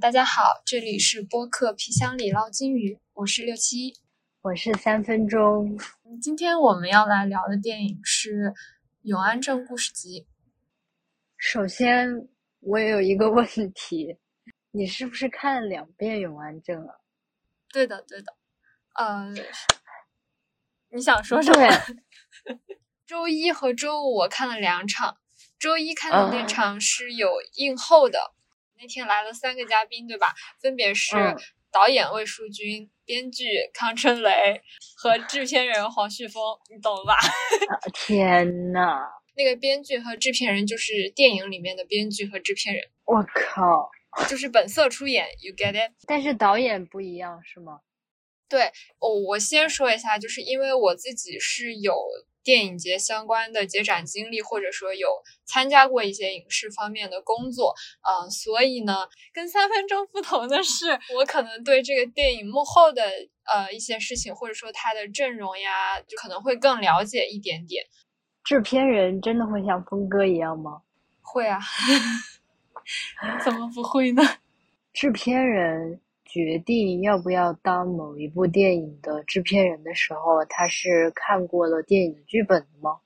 大家好，这里是播客皮箱里捞金鱼，我是六七，我是三分钟。今天我们要来聊的电影是《永安镇故事集》。首先，我也有一个问题，你是不是看了两遍《永安镇》啊？对的，对的。呃，你想说什么？周一和周五我看了两场，周一看的那场是有映后的。那天来了三个嘉宾，对吧？分别是导演魏淑君、编剧康春雷和制片人黄旭峰，你懂吧？天呐，那个编剧和制片人就是电影里面的编剧和制片人。我靠，就是本色出演，you get it？但是导演不一样是吗？对，我我先说一下，就是因为我自己是有。电影节相关的接展经历，或者说有参加过一些影视方面的工作，嗯，所以呢，跟三分钟不同的是，我可能对这个电影幕后的呃一些事情，或者说它的阵容呀，就可能会更了解一点点。制片人真的会像峰哥一样吗？会啊，怎么不会呢？制片人。决定要不要当某一部电影的制片人的时候，他是看过了电影的剧本的吗？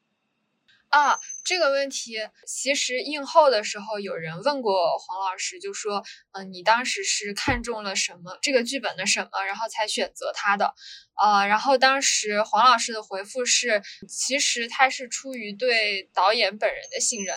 啊，这个问题其实映后的时候有人问过黄老师，就说，嗯，你当时是看中了什么这个剧本的什么，然后才选择他的？呃，然后当时黄老师的回复是，其实他是出于对导演本人的信任。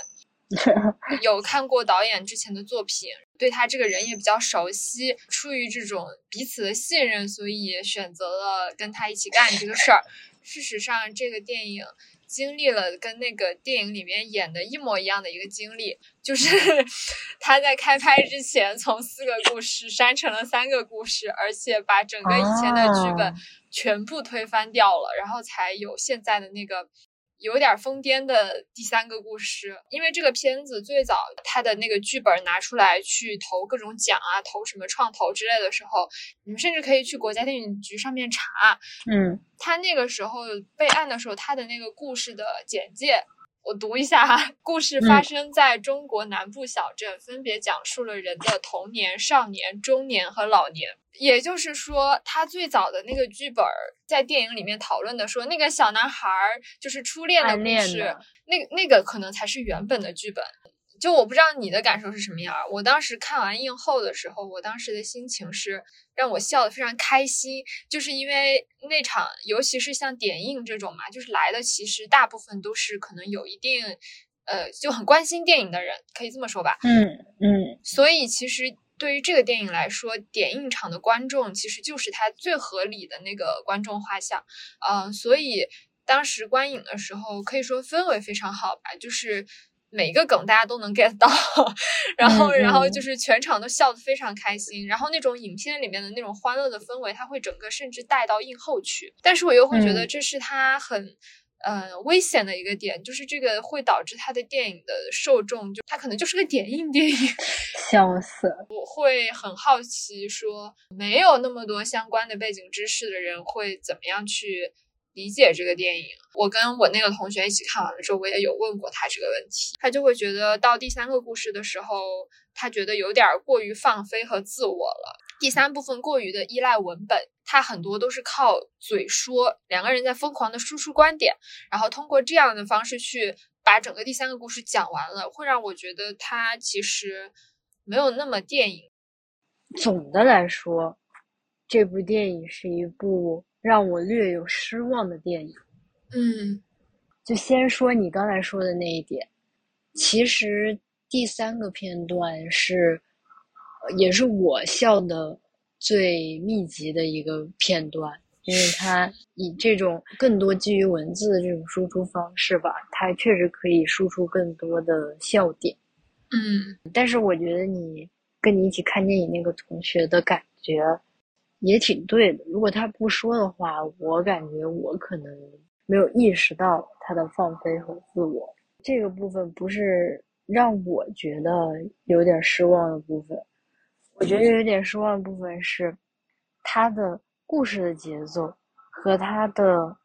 有看过导演之前的作品，对他这个人也比较熟悉，出于这种彼此的信任，所以选择了跟他一起干这个事儿。事实上，这个电影经历了跟那个电影里面演的一模一样的一个经历，就是 他在开拍之前从四个故事删成了三个故事，而且把整个以前的剧本全部推翻掉了，然后才有现在的那个。有点疯癫的第三个故事，因为这个片子最早他的那个剧本拿出来去投各种奖啊，投什么创投之类的时候，你们甚至可以去国家电影局上面查。嗯，他那个时候备案的时候，他的那个故事的简介。我读一下哈，故事发生在中国南部小镇，分别讲述了人的童年、少年、中年和老年。也就是说，他最早的那个剧本在电影里面讨论的说，那个小男孩就是初恋的故事，那那个可能才是原本的剧本。就我不知道你的感受是什么样。我当时看完映后的时候，我当时的心情是让我笑得非常开心，就是因为那场，尤其是像点映这种嘛，就是来的其实大部分都是可能有一定，呃，就很关心电影的人，可以这么说吧。嗯嗯。所以其实对于这个电影来说，点映场的观众其实就是他最合理的那个观众画像。嗯，所以当时观影的时候，可以说氛围非常好吧，就是。每一个梗大家都能 get 到，然后然后就是全场都笑得非常开心，然后那种影片里面的那种欢乐的氛围，它会整个甚至带到映后去。但是我又会觉得这是它很呃危险的一个点，就是这个会导致他的电影的受众就他可能就是个点映电影，笑死！我会很好奇，说没有那么多相关的背景知识的人会怎么样去。理解这个电影，我跟我那个同学一起看完了之后，我也有问过他这个问题，他就会觉得到第三个故事的时候，他觉得有点过于放飞和自我了。第三部分过于的依赖文本，它很多都是靠嘴说，两个人在疯狂的输出观点，然后通过这样的方式去把整个第三个故事讲完了，会让我觉得它其实没有那么电影。总的来说，这部电影是一部。让我略有失望的电影，嗯，就先说你刚才说的那一点。其实第三个片段是，也是我笑的最密集的一个片段，因为 它以这种更多基于文字的这种输出方式吧，它确实可以输出更多的笑点。嗯，但是我觉得你跟你一起看电影那个同学的感觉。也挺对的。如果他不说的话，我感觉我可能没有意识到他的放飞和自我这个部分，不是让我觉得有点失望的部分。我觉得有点失望的部分是他的故事的节奏和他的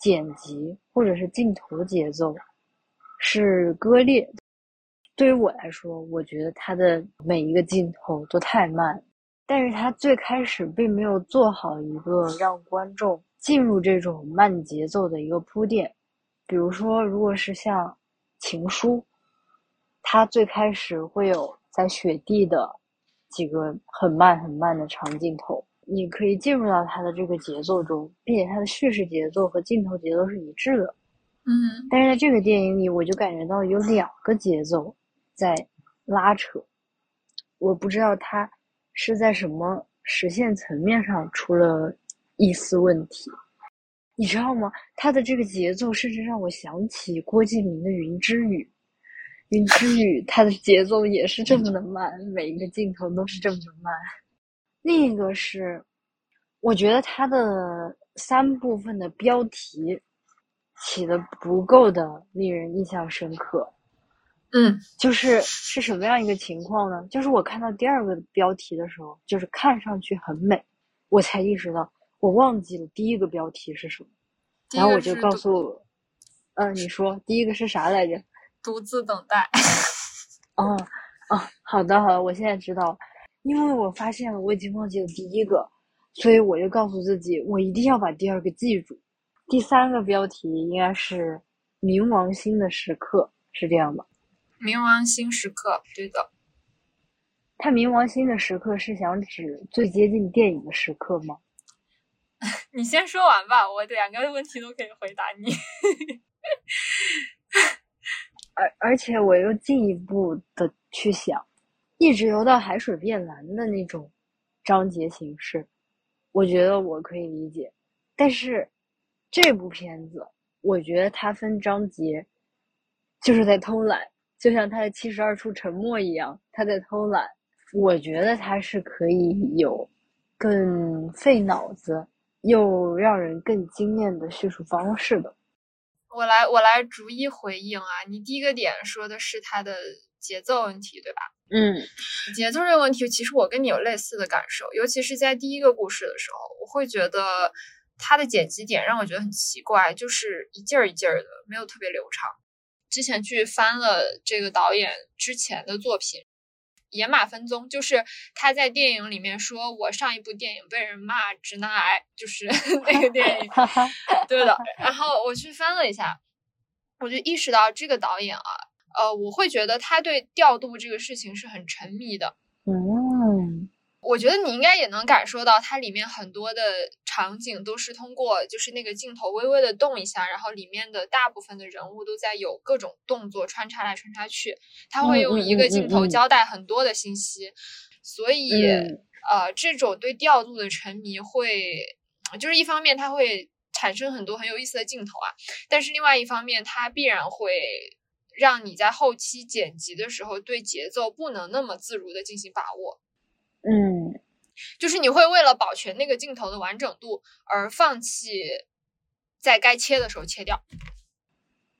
剪辑或者是镜头节奏是割裂。对于我来说，我觉得他的每一个镜头都太慢，但是他最开始并没有做好一个让观众进入这种慢节奏的一个铺垫。比如说，如果是像《情书》，它最开始会有在雪地的几个很慢很慢的长镜头，你可以进入到它的这个节奏中，并且它的叙事节奏和镜头节奏是一致的。嗯，但是在这个电影里，我就感觉到有两个节奏在拉扯，我不知道它是在什么实现层面上出了一丝问题。你知道吗？他的这个节奏甚至让我想起郭敬明的《云之羽》，《云之羽》它的节奏也是这么的慢，每一个镜头都是这么的慢。另一个是，我觉得它的三部分的标题起的不够的令人印象深刻。嗯，就是是什么样一个情况呢？就是我看到第二个标题的时候，就是看上去很美，我才意识到。我忘记了第一个标题是什么，然后我就告诉，嗯，你说第一个是啥来着？独自等待。哦哦，好的好的，我现在知道，因为我发现了我已经忘记了第一个，所以我就告诉自己，我一定要把第二个记住。第三个标题应该是“冥王星的时刻”，是这样吧？冥王星时刻，对的。他冥王星的时刻是想指最接近电影的时刻吗？你先说完吧，我两个问题都可以回答你。而而且我又进一步的去想，一直游到海水变蓝的那种章节形式，我觉得我可以理解。但是这部片子，我觉得它分章节就是在偷懒，就像他的七十二处沉默一样，他在偷懒。我觉得他是可以有更费脑子。又让人更惊艳的叙述方式的，我来我来逐一回应啊。你第一个点说的是它的节奏问题，对吧？嗯，节奏这个问题，其实我跟你有类似的感受，尤其是在第一个故事的时候，我会觉得它的剪辑点让我觉得很奇怪，就是一劲儿一劲儿的，没有特别流畅。之前去翻了这个导演之前的作品。野马分鬃就是他在电影里面说，我上一部电影被人骂直男癌，就是 那个电影，对的。然后我去翻了一下，我就意识到这个导演啊，呃，我会觉得他对调度这个事情是很沉迷的。嗯。我觉得你应该也能感受到，它里面很多的场景都是通过，就是那个镜头微微的动一下，然后里面的大部分的人物都在有各种动作穿插来穿插去，他会用一个镜头交代很多的信息，所以呃，这种对调度的沉迷会，就是一方面它会产生很多很有意思的镜头啊，但是另外一方面它必然会让你在后期剪辑的时候对节奏不能那么自如的进行把握。嗯，就是你会为了保全那个镜头的完整度而放弃在该切的时候切掉。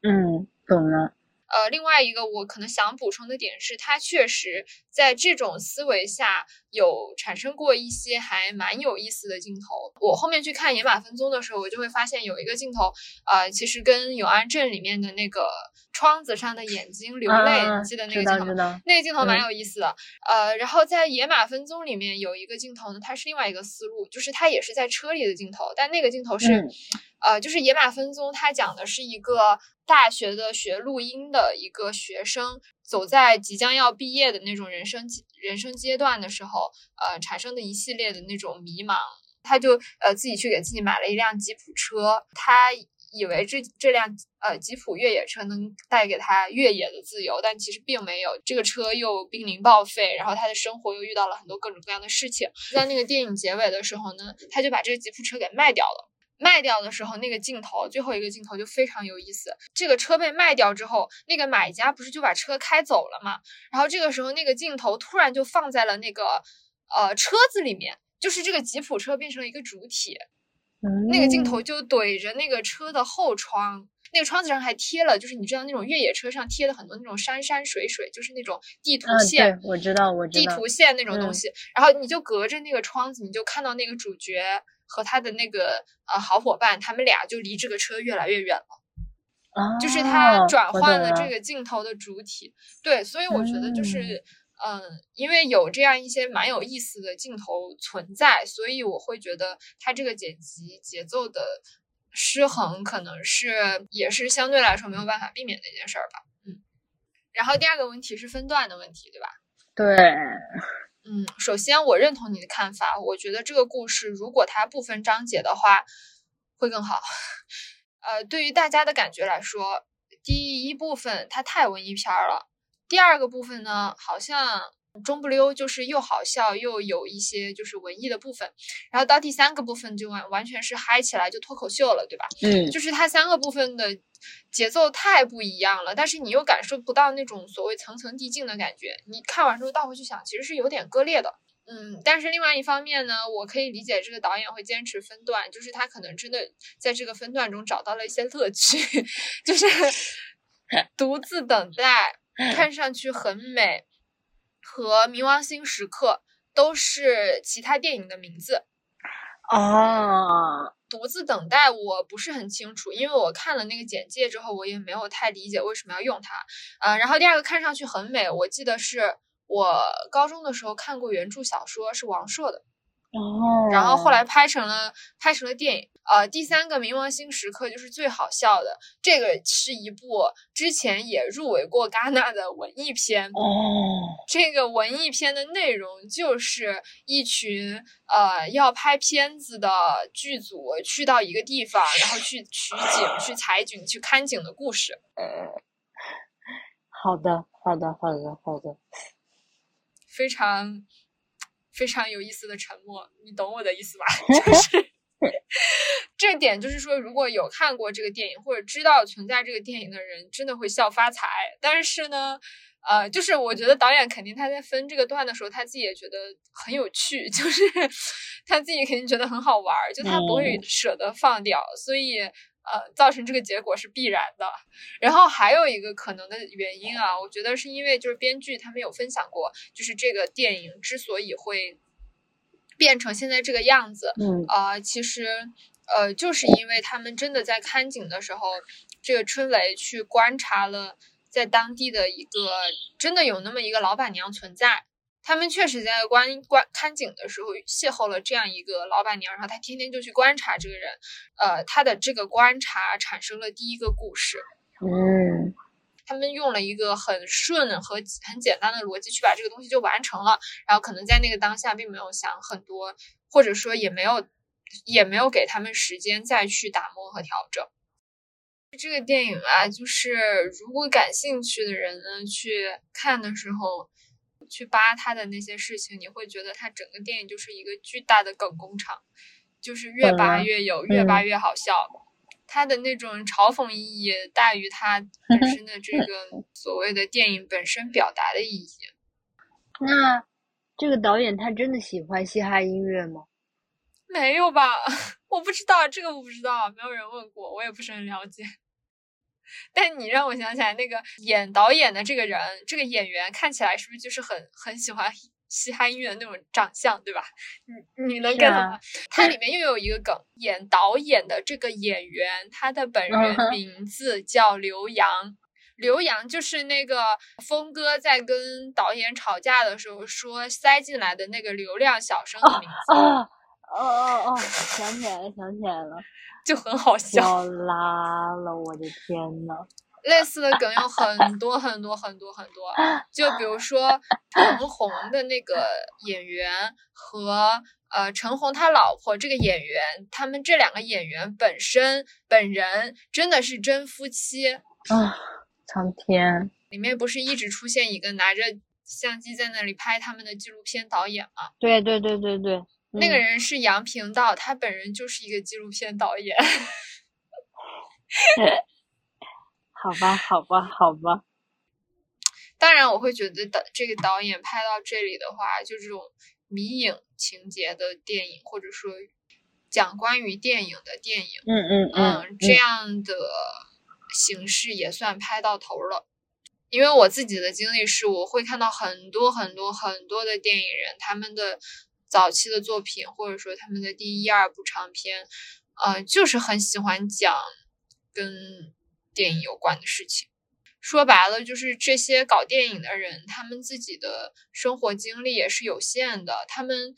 嗯，懂了。呃，另外一个我可能想补充的点是，它确实在这种思维下有产生过一些还蛮有意思的镜头。我后面去看《野马分鬃》的时候，我就会发现有一个镜头，呃，其实跟《永安镇》里面的那个窗子上的眼睛流泪，你记得那个镜头吗？那个镜头蛮有意思的。呃，然后在《野马分鬃》里面有一个镜头呢，它是另外一个思路，就是它也是在车里的镜头，但那个镜头是，呃，就是《野马分鬃》，它讲的是一个。大学的学录音的一个学生，走在即将要毕业的那种人生人生阶段的时候，呃，产生的一系列的那种迷茫，他就呃自己去给自己买了一辆吉普车，他以为这这辆呃吉普越野车能带给他越野的自由，但其实并没有，这个车又濒临报废，然后他的生活又遇到了很多各种各样的事情，在那个电影结尾的时候呢，他就把这个吉普车给卖掉了。卖掉的时候，那个镜头最后一个镜头就非常有意思。这个车被卖掉之后，那个买家不是就把车开走了吗？然后这个时候，那个镜头突然就放在了那个呃车子里面，就是这个吉普车变成了一个主体。那个镜头就怼着那个车的后窗，那个窗子上还贴了，就是你知道那种越野车上贴了很多那种山山水水，就是那种地图线。我知道，我知道。地图线那种东西，然后你就隔着那个窗子，你就看到那个主角。和他的那个呃好伙伴，他们俩就离这个车越来越远了。就是他转换了了这个镜头的主体。对，所以我觉得就是。嗯嗯，因为有这样一些蛮有意思的镜头存在，所以我会觉得他这个剪辑节奏的失衡，可能是也是相对来说没有办法避免的一件事儿吧。嗯，然后第二个问题是分段的问题，对吧？对，嗯，首先我认同你的看法，我觉得这个故事如果它不分章节的话，会更好。呃，对于大家的感觉来说，第一部分它太文艺片了。第二个部分呢，好像中不溜，就是又好笑又有一些就是文艺的部分，然后到第三个部分就完完全是嗨起来就脱口秀了，对吧？嗯，就是它三个部分的节奏太不一样了，但是你又感受不到那种所谓层层递进的感觉。你看完之后倒回去想，其实是有点割裂的。嗯，但是另外一方面呢，我可以理解这个导演会坚持分段，就是他可能真的在这个分段中找到了一些乐趣，就是 独自等待。看上去很美，和《冥王星时刻》都是其他电影的名字。哦，独自等待我不是很清楚，因为我看了那个简介之后，我也没有太理解为什么要用它。呃，然后第二个看上去很美，我记得是我高中的时候看过原著小说，是王朔的。哦，然后后来拍成了拍成了电影，呃，第三个冥王星时刻就是最好笑的，这个是一部之前也入围过戛纳的文艺片。哦，这个文艺片的内容就是一群呃要拍片子的剧组去到一个地方，然后去取景、去采景、去看景的故事。呃，好的，好的，好的，好的，非常。非常有意思的沉默，你懂我的意思吧？就是这点，就是说，如果有看过这个电影或者知道存在这个电影的人，真的会笑发财。但是呢，呃，就是我觉得导演肯定他在分这个段的时候，他自己也觉得很有趣，就是他自己肯定觉得很好玩，就他不会舍得放掉，所以。呃，造成这个结果是必然的。然后还有一个可能的原因啊，我觉得是因为就是编剧他们有分享过，就是这个电影之所以会变成现在这个样子，嗯啊，其实呃，就是因为他们真的在看景的时候，这个春雷去观察了在当地的一个真的有那么一个老板娘存在。他们确实在观观看景的时候邂逅了这样一个老板娘，然后他天天就去观察这个人，呃，他的这个观察产生了第一个故事。嗯，他们用了一个很顺和很简单的逻辑去把这个东西就完成了，然后可能在那个当下并没有想很多，或者说也没有也没有给他们时间再去打磨和调整。这个电影啊，就是如果感兴趣的人呢去看的时候。去扒他的那些事情，你会觉得他整个电影就是一个巨大的梗工厂，就是越扒越有，越扒越好笑。他的那种嘲讽意义大于他本身的这个所谓的电影本身表达的意义。那这个导演他真的喜欢嘻哈音乐吗？没有吧，我不知道这个我不知道，没有人问过，我也不是很了解。但你让我想起来，那个演导演的这个人，这个演员看起来是不是就是很很喜欢嘻哈音乐的那种长相，对吧？你你能 get 吗？它里面又有一个梗，演导演的这个演员，他的本人名字叫刘洋。刘洋就是那个峰哥在跟导演吵架的时候说塞进来的那个流量小生的名字。哦哦哦哦，想起来了，想起来了。就很好笑，要拉了，我的天呐！类似的梗有很多很多很多很多，就比如说陈红的那个演员和呃陈红他老婆这个演员，他们这两个演员本身本人真的是真夫妻啊！苍天，里面不是一直出现一个拿着相机在那里拍他们的纪录片导演吗？对对对对对。那个人是杨平道，他本人就是一个纪录片导演。好吧，好吧，好吧。当然，我会觉得导这个导演拍到这里的话，就这种迷影情节的电影，或者说讲关于电影的电影，嗯嗯嗯，这样的形式也算拍到头了。因为我自己的经历是，我会看到很多很多很多的电影人，他们的。早期的作品，或者说他们的第一二部长片，呃，就是很喜欢讲跟电影有关的事情。说白了，就是这些搞电影的人，他们自己的生活经历也是有限的。他们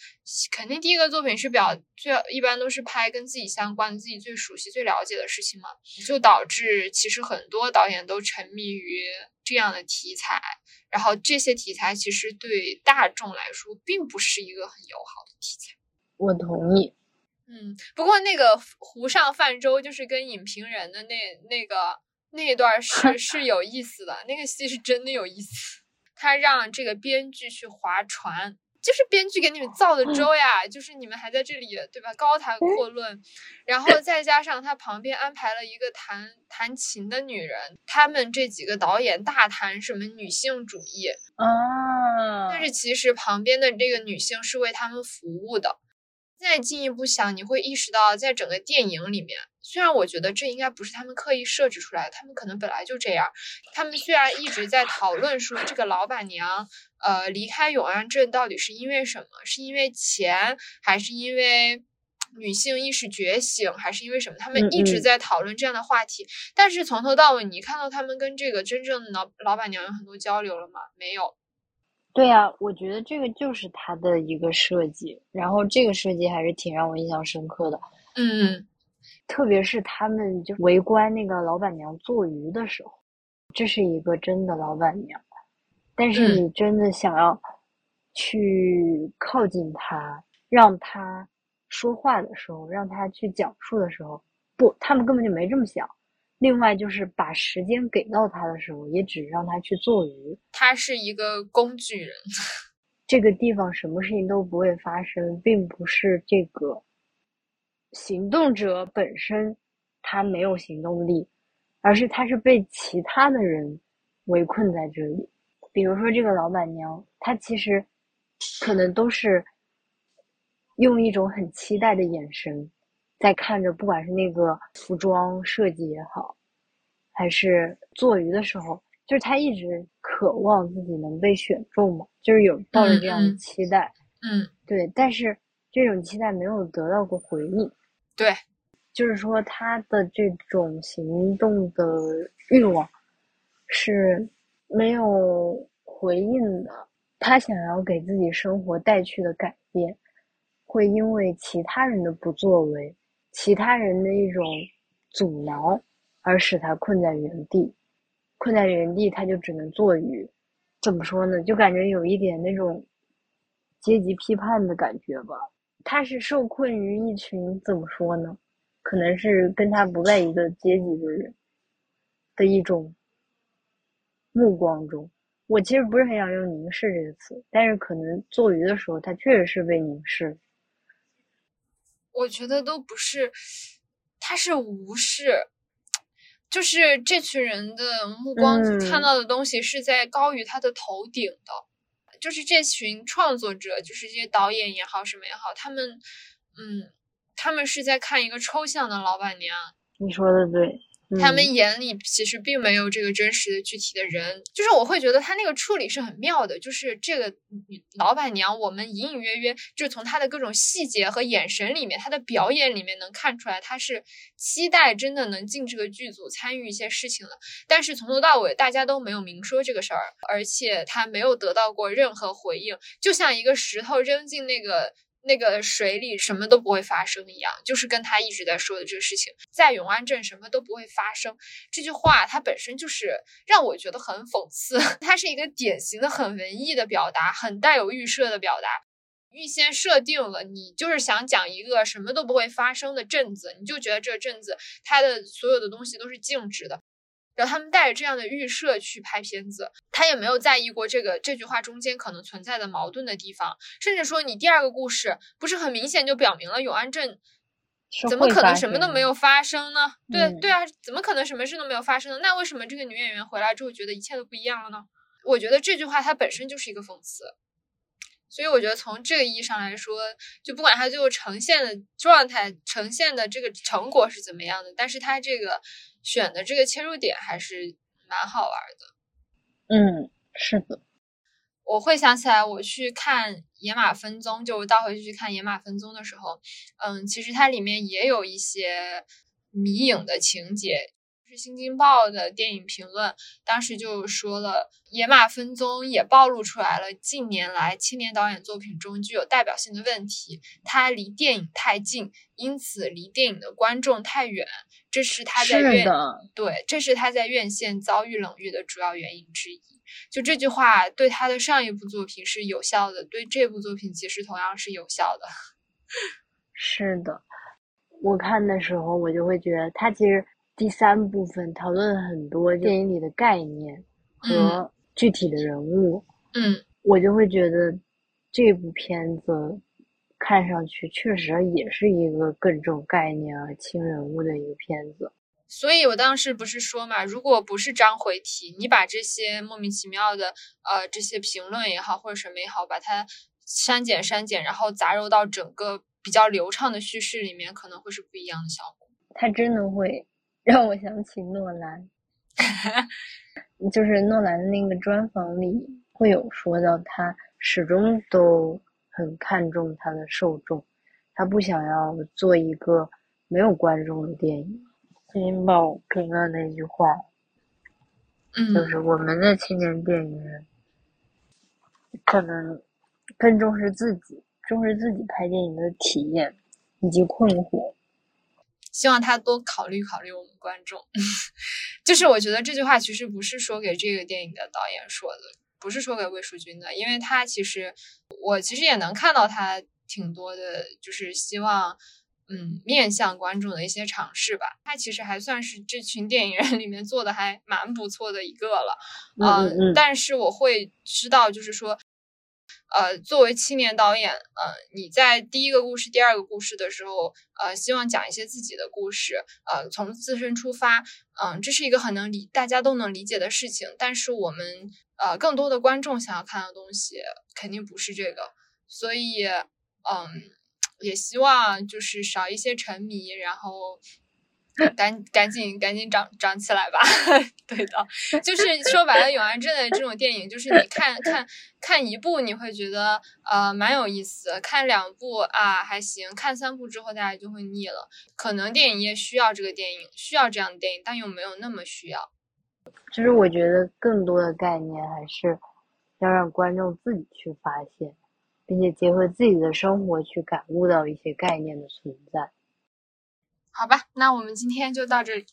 肯定第一个作品是比较最一般都是拍跟自己相关、自己最熟悉、最了解的事情嘛，就导致其实很多导演都沉迷于这样的题材。然后这些题材其实对大众来说并不是一个很友好的题材。我同意。嗯，不过那个湖上泛舟就是跟影评人的那那个。那一段是 是有意思的，那个戏是真的有意思。他让这个编剧去划船，就是编剧给你们造的舟呀，就是你们还在这里对吧？高谈阔论，然后再加上他旁边安排了一个弹弹琴的女人，他们这几个导演大谈什么女性主义啊，但是其实旁边的这个女性是为他们服务的。再进一步想，你会意识到，在整个电影里面，虽然我觉得这应该不是他们刻意设置出来的，他们可能本来就这样。他们虽然一直在讨论说这个老板娘，呃，离开永安镇到底是因为什么？是因为钱，还是因为女性意识觉醒，还是因为什么？他们一直在讨论这样的话题。但是从头到尾，你看到他们跟这个真正的老老板娘有很多交流了吗？没有。对呀，我觉得这个就是他的一个设计，然后这个设计还是挺让我印象深刻的。嗯，特别是他们就围观那个老板娘做鱼的时候，这是一个真的老板娘，但是你真的想要去靠近她，让她说话的时候，让她去讲述的时候，不，他们根本就没这么想。另外就是把时间给到他的时候，也只让他去做鱼。他是一个工具人。这个地方什么事情都不会发生，并不是这个行动者本身他没有行动力，而是他是被其他的人围困在这里。比如说这个老板娘，她其实可能都是用一种很期待的眼神。在看着，不管是那个服装设计也好，还是做鱼的时候，就是他一直渴望自己能被选中嘛，就是有抱着这样的期待。嗯，对。但是这种期待没有得到过回应。对，就是说他的这种行动的欲望是没有回应的。他想要给自己生活带去的改变，会因为其他人的不作为。其他人的一种阻挠，而使他困在原地，困在原地，他就只能做鱼。怎么说呢？就感觉有一点那种阶级批判的感觉吧。他是受困于一群怎么说呢？可能是跟他不在一个阶级的人的一种目光中。我其实不是很想用“凝视”这个词，但是可能做鱼的时候，他确实是被凝视。我觉得都不是，他是无视，就是这群人的目光看到的东西是在高于他的头顶的，就是这群创作者，就是这些导演也好，什么也好，他们，嗯，他们是在看一个抽象的老板娘。你说的对。他们眼里其实并没有这个真实的具体的人，就是我会觉得他那个处理是很妙的，就是这个老板娘，我们隐隐约约就从她的各种细节和眼神里面，她的表演里面能看出来，她是期待真的能进这个剧组参与一些事情的。但是从头到尾大家都没有明说这个事儿，而且她没有得到过任何回应，就像一个石头扔进那个。那个水里什么都不会发生一样，就是跟他一直在说的这个事情，在永安镇什么都不会发生。这句话它本身就是让我觉得很讽刺，它是一个典型的很文艺的表达，很带有预设的表达，预先设定了你就是想讲一个什么都不会发生的镇子，你就觉得这个镇子它的所有的东西都是静止的。然后他们带着这样的预设去拍片子，他也没有在意过这个这句话中间可能存在的矛盾的地方，甚至说你第二个故事不是很明显就表明了永安镇怎么可能什么都没有发生呢？对对啊，怎么可能什么事都没有发生呢？那为什么这个女演员回来之后觉得一切都不一样了呢？我觉得这句话它本身就是一个讽刺，所以我觉得从这个意义上来说，就不管它最后呈现的状态、呈现的这个成果是怎么样的，但是它这个。选的这个切入点还是蛮好玩的，嗯，是的，我会想起来我去看《野马分鬃》，就倒回去去看《野马分鬃》的时候，嗯，其实它里面也有一些迷影的情节，是《新京报》的电影评论，当时就说了，《野马分鬃》也暴露出来了近年来青年导演作品中具有代表性的问题，它离电影太近，因此离电影的观众太远，这是他在院对，这是他在院线遭遇冷遇的主要原因之一。就这句话对他的上一部作品是有效的，对这部作品其实同样是有效的。是的，我看的时候我就会觉得他其实。第三部分讨论了很多电影里的概念和具体的人物，嗯，我就会觉得这部片子看上去确实也是一个更重概念而轻人物的一个片子。所以我当时不是说嘛，如果不是章回体，你把这些莫名其妙的呃这些评论也好或者什么也好，把它删减删减，然后杂糅到整个比较流畅的叙事里面，可能会是不一样的效果。它真的会。让我想起诺兰，就是诺兰的那个专访里会有说到，他始终都很看重他的受众，他不想要做一个没有观众的电影。金宝评论那句话，嗯，就是我们的青年电影人可能更重视自己，重视自己拍电影的体验以及困惑。希望他多考虑考虑我们观众，就是我觉得这句话其实不是说给这个电影的导演说的，不是说给魏淑君的，因为他其实我其实也能看到他挺多的，就是希望嗯面向观众的一些尝试吧。他其实还算是这群电影人里面做的还蛮不错的一个了，嗯，但是我会知道，就是说。呃，作为青年导演，呃，你在第一个故事、第二个故事的时候，呃，希望讲一些自己的故事，呃，从自身出发，嗯，这是一个很能理大家都能理解的事情。但是我们，呃，更多的观众想要看的东西，肯定不是这个，所以，嗯，也希望就是少一些沉迷，然后。赶赶紧赶紧长长起来吧！对的，就是说白了，《永安镇》的这种电影，就是你看看看一部，你会觉得呃蛮有意思；看两部啊还行；看三部之后，大家就会腻了。可能电影业需要这个电影，需要这样的电影，但又没有那么需要。其实我觉得更多的概念还是要让观众自己去发现，并且结合自己的生活去感悟到一些概念的存在。好吧，那我们今天就到这里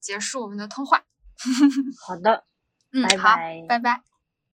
结束我们的通话。好的，嗯，好，拜拜。